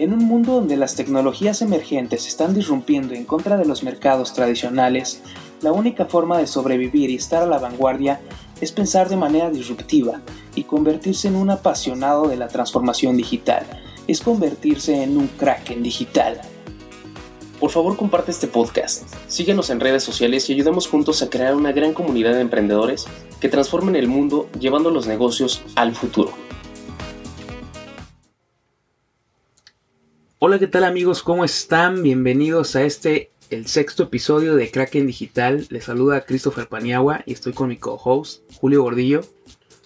En un mundo donde las tecnologías emergentes están disrumpiendo en contra de los mercados tradicionales, la única forma de sobrevivir y estar a la vanguardia es pensar de manera disruptiva y convertirse en un apasionado de la transformación digital, es convertirse en un crack en digital. Por favor comparte este podcast, síguenos en redes sociales y ayudemos juntos a crear una gran comunidad de emprendedores que transformen el mundo llevando los negocios al futuro. Hola, ¿qué tal amigos? ¿Cómo están? Bienvenidos a este, el sexto episodio de Kraken Digital. Les saluda Christopher Paniagua y estoy con mi co-host, Julio Gordillo.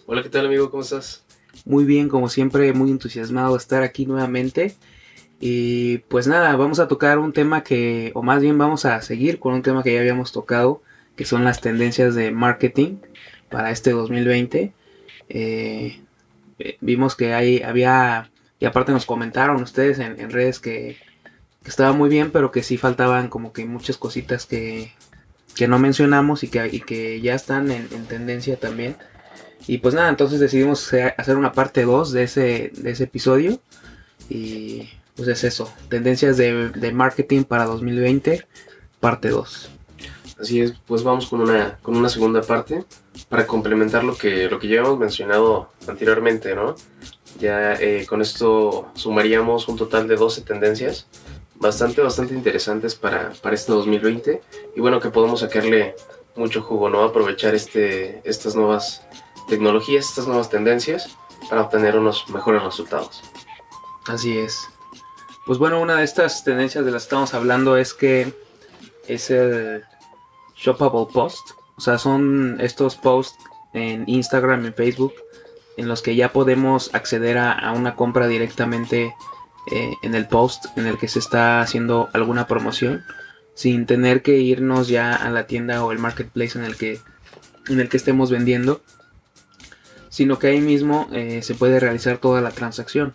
Hola, ¿qué tal amigo? ¿Cómo estás? Muy bien, como siempre, muy entusiasmado de estar aquí nuevamente. Y pues nada, vamos a tocar un tema que, o más bien vamos a seguir con un tema que ya habíamos tocado, que son las tendencias de marketing para este 2020. Eh, eh, vimos que hay, había y aparte nos comentaron ustedes en, redes que, estaba muy bien, pero que sí faltaban como que muchas cositas que, no mencionamos y que, que ya están en, tendencia también. Y pues nada, entonces decidimos hacer una parte 2 de ese, de ese episodio. Y pues es eso, tendencias de, de marketing para 2020, parte 2. Así es, pues vamos con una, con una segunda parte para complementar lo que, lo que ya hemos mencionado anteriormente, ¿no? Ya eh, con esto sumaríamos un total de 12 tendencias bastante, bastante interesantes para, para este 2020 y bueno, que podemos sacarle mucho jugo, ¿no? Aprovechar este, estas nuevas tecnologías, estas nuevas tendencias para obtener unos mejores resultados. Así es. Pues bueno, una de estas tendencias de las que estamos hablando es que es el shoppable post. O sea, son estos posts en Instagram, en Facebook, en los que ya podemos acceder a, una compra directamente eh, en el post en el que se está haciendo alguna promoción sin tener que irnos ya a la tienda o el marketplace en el que, en el que estemos vendiendo, sino que ahí mismo eh, se puede realizar toda la transacción.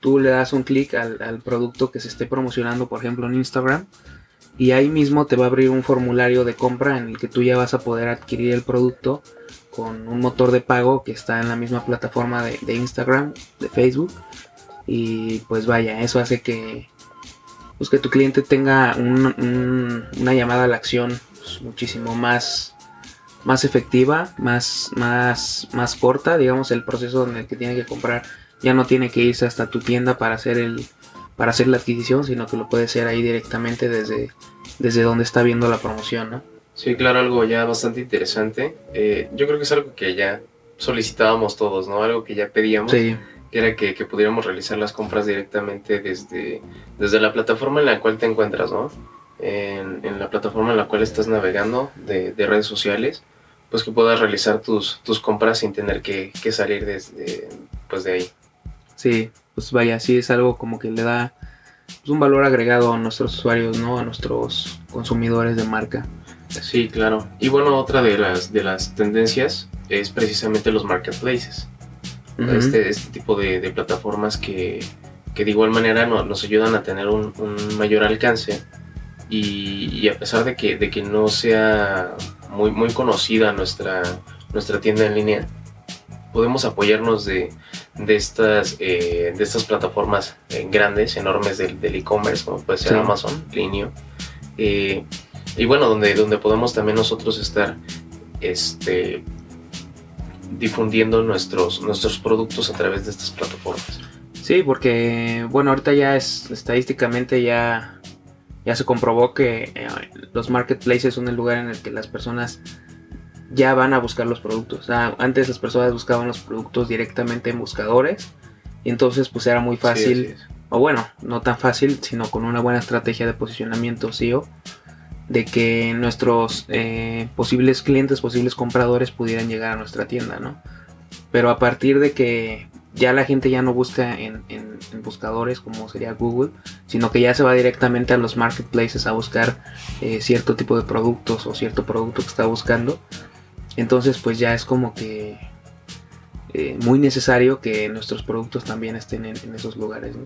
Tú le das un clic al, al, producto que se esté promocionando, por ejemplo en Instagram, y ahí mismo te va a abrir un formulario de compra en el que tú ya vas a poder adquirir el producto con un motor de pago que está en la misma plataforma de, Instagram, de Facebook. Y pues vaya, eso hace que, pues que tu cliente tenga una llamada a la acción pues, muchísimo más, más efectiva, más, más, más corta, digamos, el proceso en el que tiene que comprar ya no tiene que irse hasta tu tienda para hacer el para hacer la adquisición, sino que lo puede hacer ahí directamente desde, desde donde está viendo la promoción, ¿no? Sí, claro, algo ya bastante interesante. Eh, yo creo que es algo que ya solicitábamos todos, ¿no? Algo que ya pedíamos. Sí. Que era que, pudiéramos realizar las compras directamente desde, desde la plataforma en la cual te encuentras, ¿no? En, la plataforma en la cual estás navegando de, redes sociales, pues que puedas realizar tus, tus compras sin tener que, salir desde, pues de ahí. Sí, pues vaya, sí es algo como que le da pues, un valor agregado a nuestros usuarios, ¿no? A nuestros consumidores de marca. Sí, claro. Y bueno, otra de las, de las tendencias es precisamente los marketplaces. este, este tipo de, plataformas que, de igual manera nos ayudan a tener un, mayor alcance y, a pesar de que, de que no sea muy, muy conocida nuestra, nuestra tienda en línea, podemos apoyarnos de, estas, eh, de estas plataformas eh, grandes, enormes del e-commerce, como puede ser Amazon, Linio. Eh, y bueno, donde, donde podemos también nosotros estar este, difundiendo nuestros, nuestros productos a través de estas plataformas. Sí, porque bueno, ahorita ya es estadísticamente ya, ya se comprobó que eh, los marketplaces son el lugar en el que las personas ya van a buscar los productos. antes las personas buscaban los productos directamente en buscadores y entonces pues era muy fácil, o bueno, no tan fácil, sino con una buena estrategia de posicionamiento SEO de que nuestros eh, posibles clientes, posibles compradores pudieran llegar a nuestra tienda, ¿no? Pero a partir de que ya la gente ya no busca en, buscadores como sería Google, sino que ya se va directamente a los marketplaces a buscar eh, cierto tipo de productos o cierto producto que está buscando, entonces pues ya es como que eh, muy necesario que nuestros productos también estén en, en esos lugares, ¿no?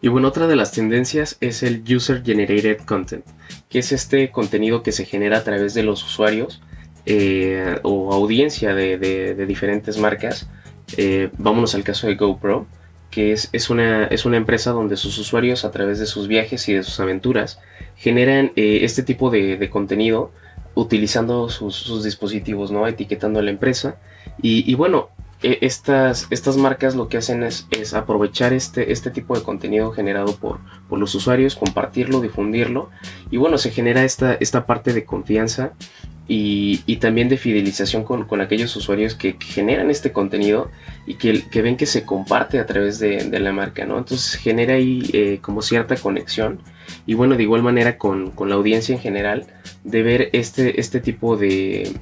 Y bueno, otra de las tendencias es el User Generated Content, que es este contenido que se genera a través de los usuarios eh, o audiencia de, diferentes marcas. Eh, vámonos al caso de GoPro, que es, es, una, es una empresa donde sus usuarios a través de sus viajes y de sus aventuras generan eh, este tipo de, contenido utilizando sus, dispositivos, ¿no? Etiquetando a la empresa. Y, bueno, e, estas, estas marcas lo que hacen es, es, aprovechar este, este tipo de contenido generado por, por, los usuarios, compartirlo, difundirlo. Y bueno, se genera esta, esta parte de confianza y, también de fidelización con, aquellos usuarios que, generan este contenido y que, ven que se comparte a través de, la marca, ¿no? Entonces genera ahí eh, como cierta conexión y bueno, de igual manera con, la audiencia en general de ver este, este tipo de,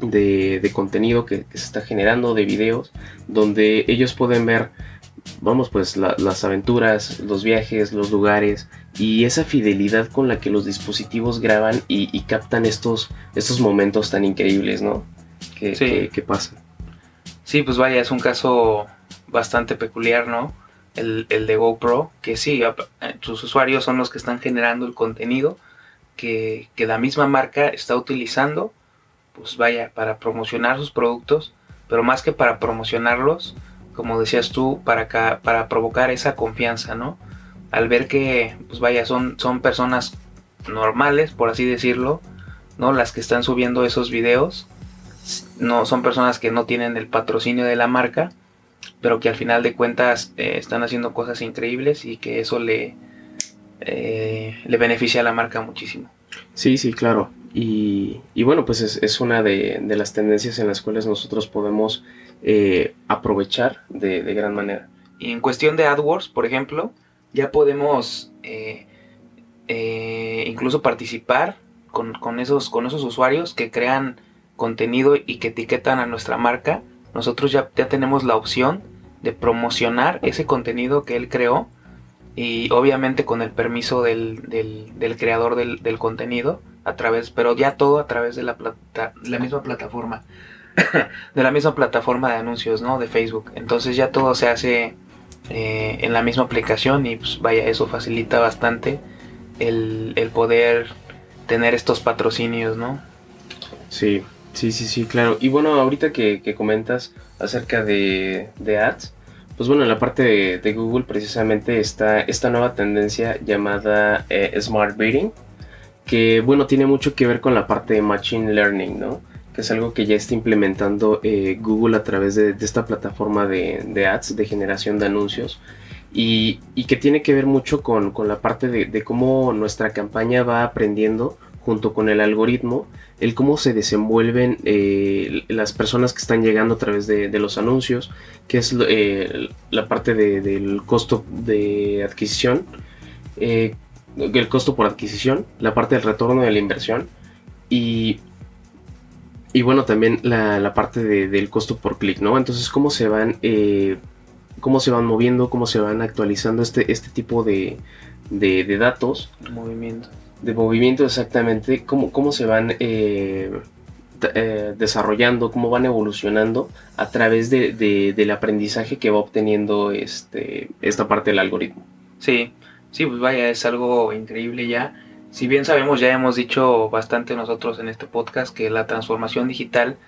de, contenido que, que, se está generando, de videos, donde ellos pueden ver vamos pues las aventuras, los viajes, los lugares y esa fidelidad con la que los dispositivos graban y, captan estos, estos momentos tan increíbles, ¿no? Que, pasan. Sí, pues vaya, es un caso bastante peculiar, ¿no? El, de GoPro, que sí, sus usuarios son los que están generando el contenido que, que la misma marca está utilizando, pues vaya, para promocionar sus productos, pero más que para promocionarlos, como decías tú, para, para provocar esa confianza, ¿no? Al ver que, pues vaya, son, son personas normales, por así decirlo, ¿no? Las que están subiendo esos videos, no son personas que no tienen el patrocinio de la marca, pero que al final de cuentas eh, están haciendo cosas increíbles y que eso le, eh, le beneficia a la marca muchísimo. Sí, sí, claro. Y, bueno, pues es, una de, las tendencias en las cuales nosotros podemos eh, aprovechar de, gran manera. Y en cuestión de AdWords, por ejemplo, ya podemos eh, eh, incluso participar con, esos, con esos usuarios que crean contenido y que etiquetan a nuestra marca. Nosotros ya tenemos la opción de promocionar ese contenido que él creó y obviamente con el permiso del, del, creador del, del, contenido a través pero ya todo a través de la, la misma plataforma de la misma plataforma de anuncios, ¿no? De Facebook. Entonces ya todo se hace eh, en la misma aplicación y pues vaya, eso facilita bastante el, poder tener estos patrocinios, ¿no? Sí, sí, sí, sí, claro. Y bueno, ahorita que, comentas acerca de, ads, pues bueno, en la parte de, Google precisamente está esta nueva tendencia llamada eh, Smart Bidding, que bueno, tiene mucho que ver con la parte de Machine Learning, ¿no? que es algo que ya está implementando eh, Google a través de, esta plataforma de, ads, de generación de anuncios, y, que tiene que ver mucho con, la parte de, cómo nuestra campaña va aprendiendo junto con el algoritmo, el cómo se desenvuelven eh, las personas que están llegando a través de, los anuncios, que es eh, la parte del costo de adquisición, el costo por adquisición, la parte del retorno de la inversión, y y bueno, también la, parte del costo por clic, ¿no? Entonces, cómo se van, eh, cómo se van moviendo, cómo se van actualizando este, este tipo de, de, datos. Movimiento. De movimiento, exactamente. Cómo, cómo se van eh, eh, desarrollando, cómo van evolucionando a través de, del aprendizaje que va obteniendo este, esta parte del algoritmo. Sí, sí, pues vaya, es algo increíble ya si bien sabemos, ya hemos dicho bastante nosotros en este podcast que la transformación digital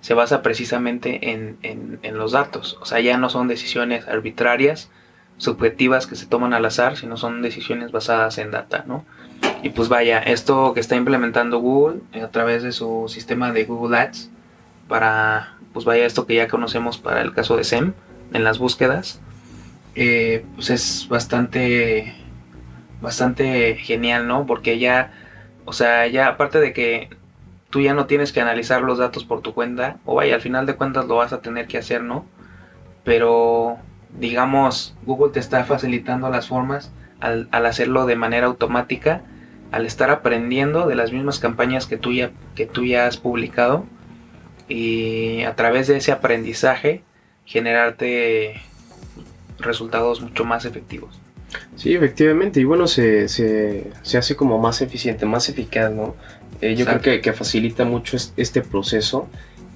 se basa precisamente en, los datos. O sea, ya no son decisiones arbitrarias, subjetivas que se toman al azar, sino son decisiones basadas en data, ¿no? Y pues vaya, esto que está implementando Google eh, a través de su sistema de Google Ads, para, pues vaya, esto que ya conocemos para el caso de SEM, en las búsquedas, eh, pues es bastante bastante genial, ¿no? Porque ya, o sea, ya aparte de que tú ya no tienes que analizar los datos por tu cuenta, o vaya, al final de cuentas lo vas a tener que hacer, ¿no? Pero, digamos, Google te está facilitando las formas al, hacerlo de manera automática, al estar aprendiendo de las mismas campañas que tú ya, que tú ya has publicado y a través de ese aprendizaje generarte resultados mucho más efectivos. Sí, efectivamente, y bueno, se, se, se hace como más eficiente, más eficaz, ¿no? Eh, yo creo que, que, facilita mucho este proceso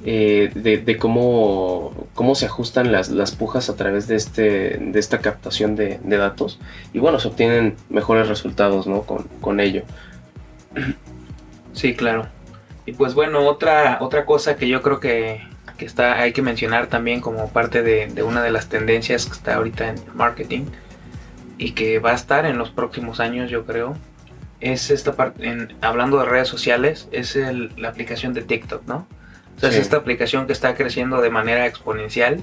eh, de, de, cómo, cómo se ajustan las, las, pujas a través de, este, de esta captación de, de datos y bueno, se obtienen mejores resultados, ¿no? Con, con ello. Sí, claro. Y pues bueno, otra, otra cosa que yo creo que que está, hay que mencionar también como parte de, una de las tendencias que está ahorita en marketing y que va a estar en los próximos años, yo creo, es esta parte, hablando de redes sociales, es la aplicación de TikTok, ¿no? O sea, es esta aplicación que está creciendo de manera exponencial,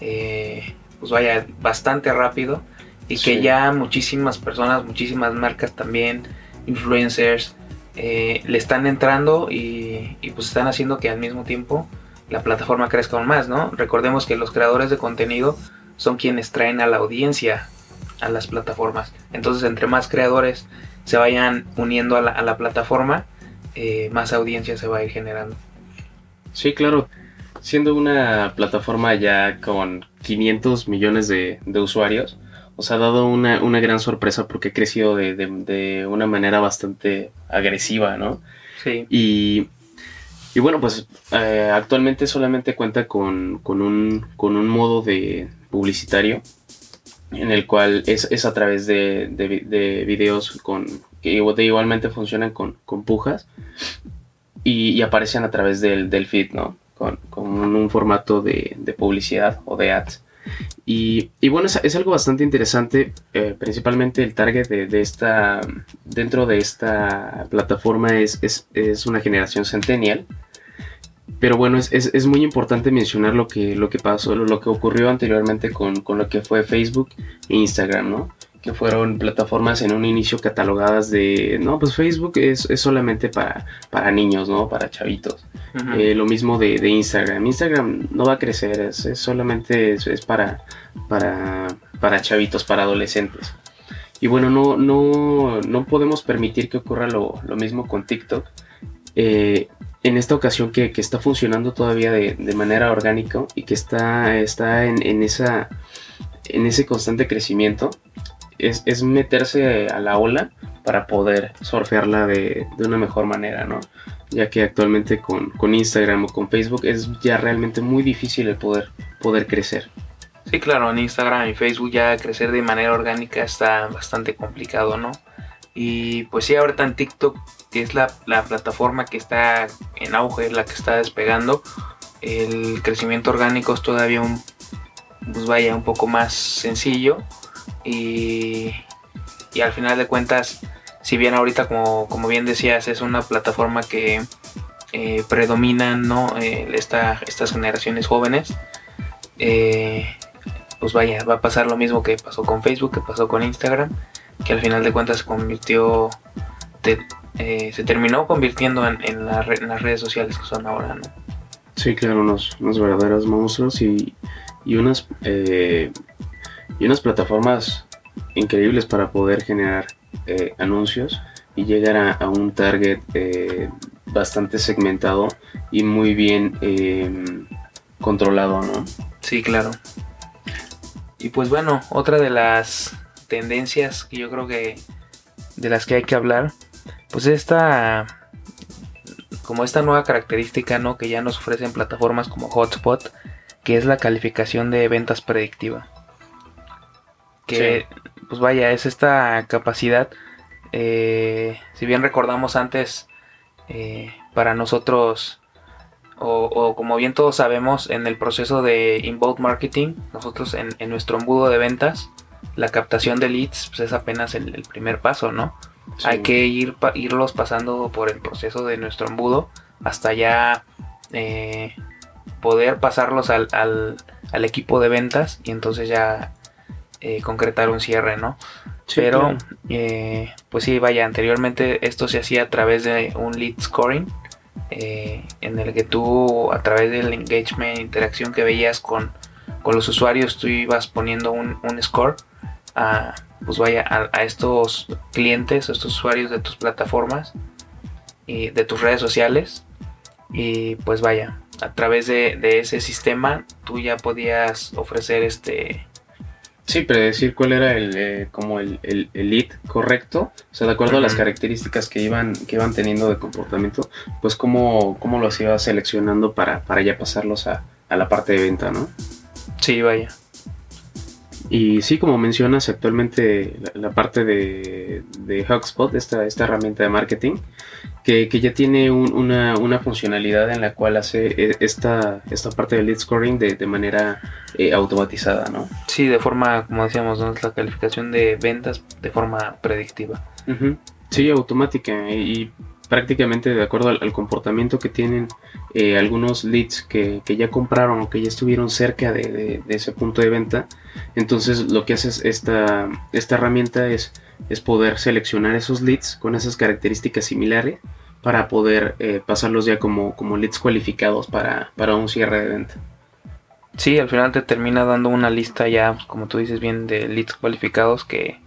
eh, pues vaya, bastante rápido y que ya muchísimas personas, muchísimas marcas también, influencers, eh, le están entrando y, y, pues están haciendo que al mismo tiempo la plataforma crezca aún más, ¿no? Recordemos que los creadores de contenido son quienes traen a la audiencia a las plataformas. Entonces, entre más creadores se vayan uniendo a la, plataforma, eh, más audiencia se va a ir generando. Sí, claro. Siendo una plataforma ya con 500 millones de, usuarios, os ha dado una, gran sorpresa porque ha crecido de, una manera bastante agresiva, ¿no? Sí. Y y bueno, pues eh, actualmente solamente cuenta con, un, con un modo de publicitario en el cual es, a través de, de, videos con, que igualmente funcionan con, pujas y, aparecen a través del, del feed, ¿no? Con, un, formato de, publicidad o de ads. Y, bueno, es, algo bastante interesante, eh, principalmente el target de, esta, dentro de esta plataforma es, es, una generación centennial. Pero bueno, es, muy importante mencionar lo que, lo que pasó, lo, que ocurrió anteriormente con, con, lo que fue Facebook e Instagram, ¿no? Que fueron plataformas en un inicio catalogadas de, no, pues Facebook es, solamente para, para niños, ¿no? Para chavitos. Eh, lo mismo de, Instagram. Instagram no va a crecer, es, solamente es, para, para, para chavitos, para adolescentes. Y bueno, no, no, no podemos permitir que ocurra lo, lo mismo con TikTok. Eh, en esta ocasión que, está funcionando todavía de, manera orgánica y que está, está en, esa, en ese constante crecimiento, es, meterse a la ola para poder surfearla de, una mejor manera, ¿no? Ya que actualmente con, Instagram o con Facebook es ya realmente muy difícil el poder, poder crecer. Sí, claro, en Instagram y Facebook ya crecer de manera orgánica está bastante complicado, ¿no? Y pues sí, ahorita en TikTok, que es la, plataforma que está en auge, la que está despegando, el crecimiento orgánico es todavía un, pues vaya, un poco más sencillo. Y, y al final de cuentas, si bien ahorita, como, como bien decías, es una plataforma que eh, predominan ¿no? Eh, estas generaciones jóvenes, eh, pues vaya, va a pasar lo mismo que pasó con Facebook, que pasó con Instagram que al final de cuentas se convirtió, eh, se terminó convirtiendo en, las redes sociales que son ahora, ¿no? Sí, claro, unos, verdaderos monstruos y, unas, eh, y unas plataformas increíbles para poder generar eh, anuncios y llegar a, un target bastante segmentado y muy bien em, controlado, ¿no? Sí, claro. Y pues bueno, otra de las tendencias que yo creo que de las que hay que hablar, pues esta como esta nueva característica, ¿no? que ya nos ofrecen plataformas como Hotspot, que es la calificación de ventas predictiva. Que pues vaya, es esta capacidad eh, si bien recordamos antes eh, para nosotros o, como bien todos sabemos en el proceso de inbound marketing nosotros en, en nuestro embudo de ventas la captación de leads pues, es apenas el, primer paso, ¿no? Hay que ir irlos pasando por el proceso de nuestro embudo hasta ya eh, poder pasarlos al, equipo de ventas y entonces ya eh, concretar un cierre, ¿no? Pero, eh, pues sí, vaya, anteriormente esto se hacía a través de un lead scoring, en el que tú, a través del engagement, interacción que veías con, los usuarios, tú ibas poniendo un, un score a, pues vaya, a, estos clientes, a estos usuarios de tus plataformas y de tus redes sociales. Y pues vaya, a través de, ese sistema tú ya podías ofrecer este... Sí, predecir cuál era el, eh, como el, el, lead correcto, o sea, de acuerdo a las características que iban, que iban teniendo de comportamiento, pues cómo, cómo los ibas seleccionando para, para ya pasarlos a, a la parte de venta, ¿no? Sí, vaya. Y sí, como mencionas, actualmente la, parte de, de HubSpot, esta, esta herramienta de marketing, que, ya tiene una, funcionalidad en la cual hace eh, esta, esta parte del lead scoring de, manera eh, automatizada, ¿no? Sí, de forma, como decíamos, ¿no? la calificación de ventas de forma predictiva. Sí, automática y, prácticamente de acuerdo al, comportamiento que tienen eh, algunos leads que, ya compraron o que ya estuvieron cerca de, ese punto de venta. Entonces lo que hace esta, esta herramienta es, es poder seleccionar esos leads con esas características similares para poder eh, pasarlos ya como, como leads cualificados para, un cierre de venta. Sí, al final te termina dando una lista ya, como tú dices bien, de leads cualificados que,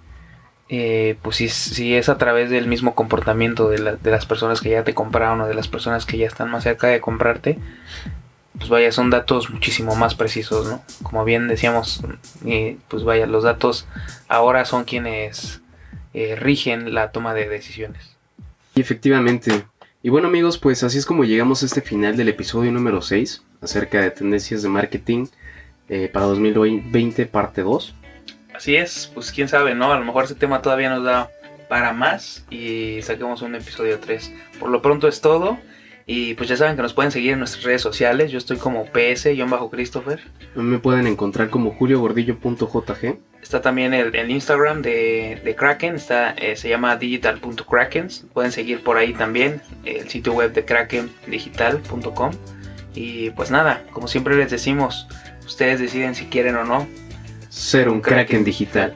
eh, pues si, si, es a través del mismo comportamiento de, las personas que ya te compraron o de las personas que ya están más cerca de comprarte, pues vaya, son datos muchísimo más precisos, ¿no? Como bien decíamos, eh, pues vaya, los datos ahora son quienes rigen la toma de decisiones. Y efectivamente. Y bueno amigos, pues así es como llegamos a este final del episodio número 6 acerca de tendencias de marketing eh, para 2020 parte 2. Así es, pues quién sabe, ¿no? A lo mejor ese tema todavía nos da para más y saquemos un episodio 3. Por lo pronto es todo. Y pues ya saben que nos pueden seguir en nuestras redes sociales. Yo estoy como ps-christopher. Me pueden encontrar como juliogordillo.jg. Está también el, Instagram de, Kraken, está, eh, se llama digital.krakens. Pueden seguir por ahí también el sitio web de krakendigital.com. Y pues nada, como siempre les decimos, ustedes deciden si quieren o no ser un, Kraken, digital.